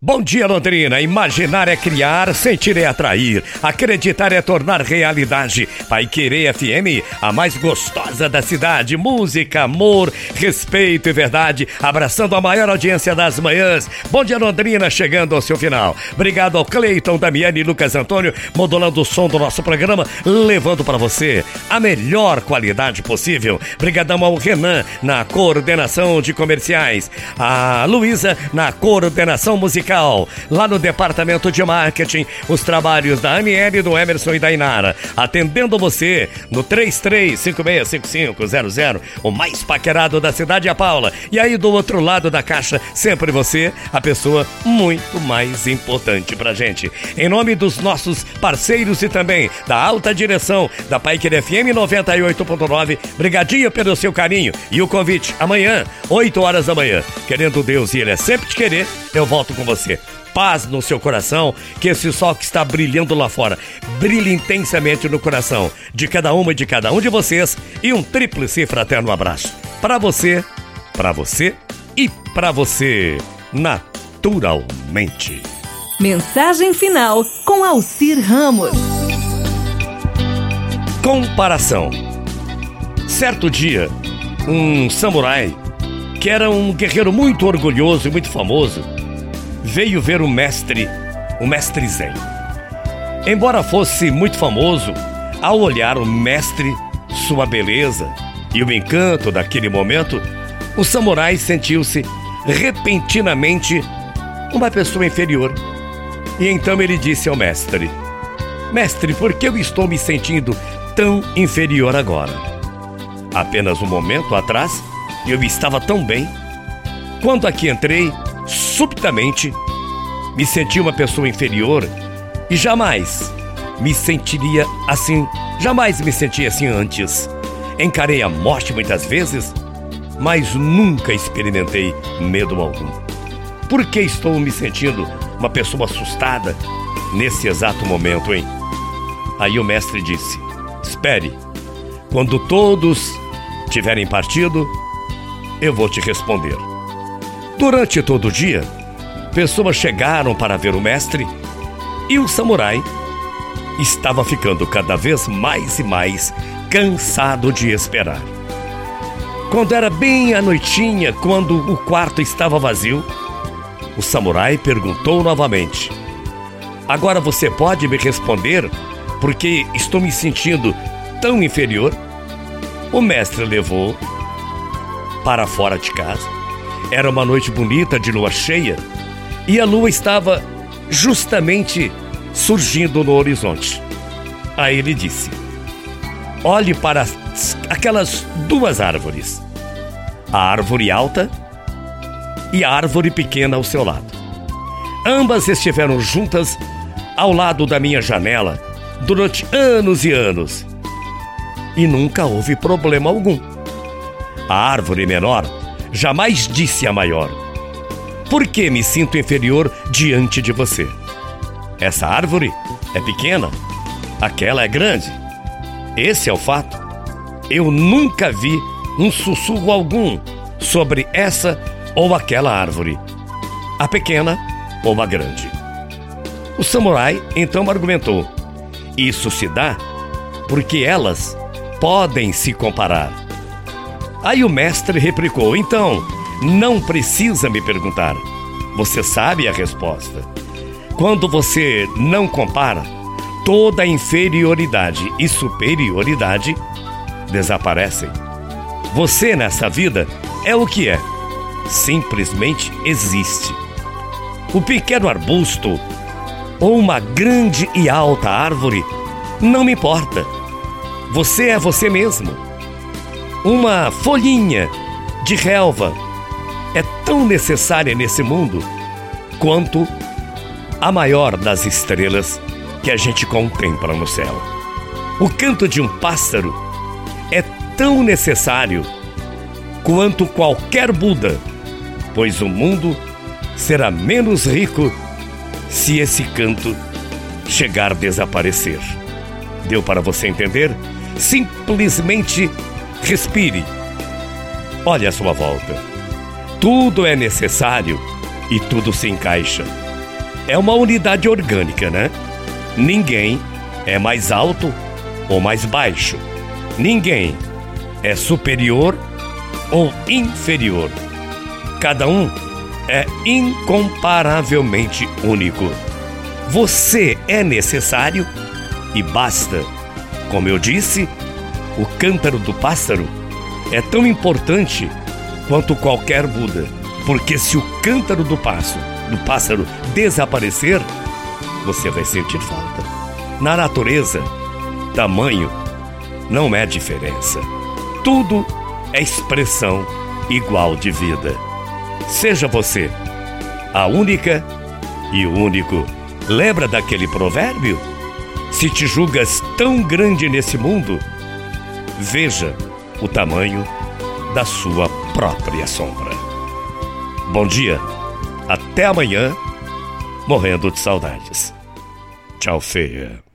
Bom dia, Londrina. Imaginar é criar, sentir é atrair, acreditar é tornar realidade. Pai Querer FM, a mais gostosa da cidade. Música, amor, respeito e verdade, abraçando a maior audiência das manhãs. Bom dia, Londrina, chegando ao seu final. Obrigado ao Cleiton, Damiani e Lucas Antônio, modulando o som do nosso programa, levando para você a melhor qualidade possível. Obrigadão ao Renan na coordenação de comerciais, a Luísa na coordenação musical Lá no departamento de marketing, os trabalhos da Aniele, do Emerson e da Inara. Atendendo você no 33565500, o mais paquerado da cidade, a Paula. E aí do outro lado da caixa, sempre você, a pessoa muito mais importante pra gente. Em nome dos nossos parceiros e também da alta direção da Paiker FM 98.9, brigadinha pelo seu carinho e o convite amanhã, 8 horas da manhã. Querendo Deus e Ele é sempre te querer, eu volto com você você. Paz no seu coração, que esse sol que está brilhando lá fora brilhe intensamente no coração de cada uma e de cada um de vocês e um tríplice fraterno abraço. Para você, para você e para você, naturalmente. Mensagem final com Alcir Ramos. Comparação. Certo dia, um samurai, que era um guerreiro muito orgulhoso e muito famoso, veio ver o mestre, o mestre Zen. Embora fosse muito famoso, ao olhar o mestre, sua beleza e o encanto daquele momento, o samurai sentiu-se repentinamente uma pessoa inferior. E então ele disse ao mestre: Mestre, por que eu estou me sentindo tão inferior agora? Apenas um momento atrás eu estava tão bem. Quando aqui entrei, subitamente me senti uma pessoa inferior e jamais me sentiria assim, jamais me senti assim antes. Encarei a morte muitas vezes, mas nunca experimentei medo algum. Por que estou me sentindo uma pessoa assustada nesse exato momento, hein? Aí o mestre disse: Espere, quando todos tiverem partido, eu vou te responder. Durante todo o dia, pessoas chegaram para ver o mestre e o samurai estava ficando cada vez mais e mais cansado de esperar. Quando era bem a noitinha, quando o quarto estava vazio, o samurai perguntou novamente: Agora você pode me responder porque estou me sentindo tão inferior? O mestre levou para fora de casa era uma noite bonita de lua cheia e a lua estava justamente surgindo no horizonte. Aí ele disse: Olhe para aquelas duas árvores, a árvore alta e a árvore pequena ao seu lado. Ambas estiveram juntas ao lado da minha janela durante anos e anos e nunca houve problema algum. A árvore menor jamais disse a maior: Por que me sinto inferior diante de você? Essa árvore é pequena, aquela é grande. Esse é o fato. Eu nunca vi um sussurro algum sobre essa ou aquela árvore, a pequena ou a grande. O samurai então argumentou: Isso se dá porque elas podem se comparar. Aí o mestre replicou: Então, não precisa me perguntar. Você sabe a resposta. Quando você não compara, toda inferioridade e superioridade desaparecem. Você nessa vida é o que é. Simplesmente existe. O pequeno arbusto ou uma grande e alta árvore não me importa. Você é você mesmo uma folhinha de relva é tão necessária nesse mundo quanto a maior das estrelas que a gente contempla no céu. O canto de um pássaro é tão necessário quanto qualquer Buda, pois o mundo será menos rico se esse canto chegar a desaparecer. Deu para você entender? Simplesmente Respire. Olhe à sua volta. Tudo é necessário e tudo se encaixa. é uma unidade orgânica, né? Ninguém é mais alto ou mais baixo. Ninguém é superior ou inferior. Cada um é incomparavelmente único. Você é necessário e basta. Como eu disse, o cântaro do pássaro é tão importante quanto qualquer Buda, porque se o cântaro do pássaro, do pássaro desaparecer, você vai sentir falta. Na natureza, tamanho não é diferença. Tudo é expressão igual de vida. Seja você a única e o único. Lembra daquele provérbio? Se te julgas tão grande nesse mundo, veja o tamanho da sua própria sombra. Bom dia, até amanhã, morrendo de saudades. Tchau, feia.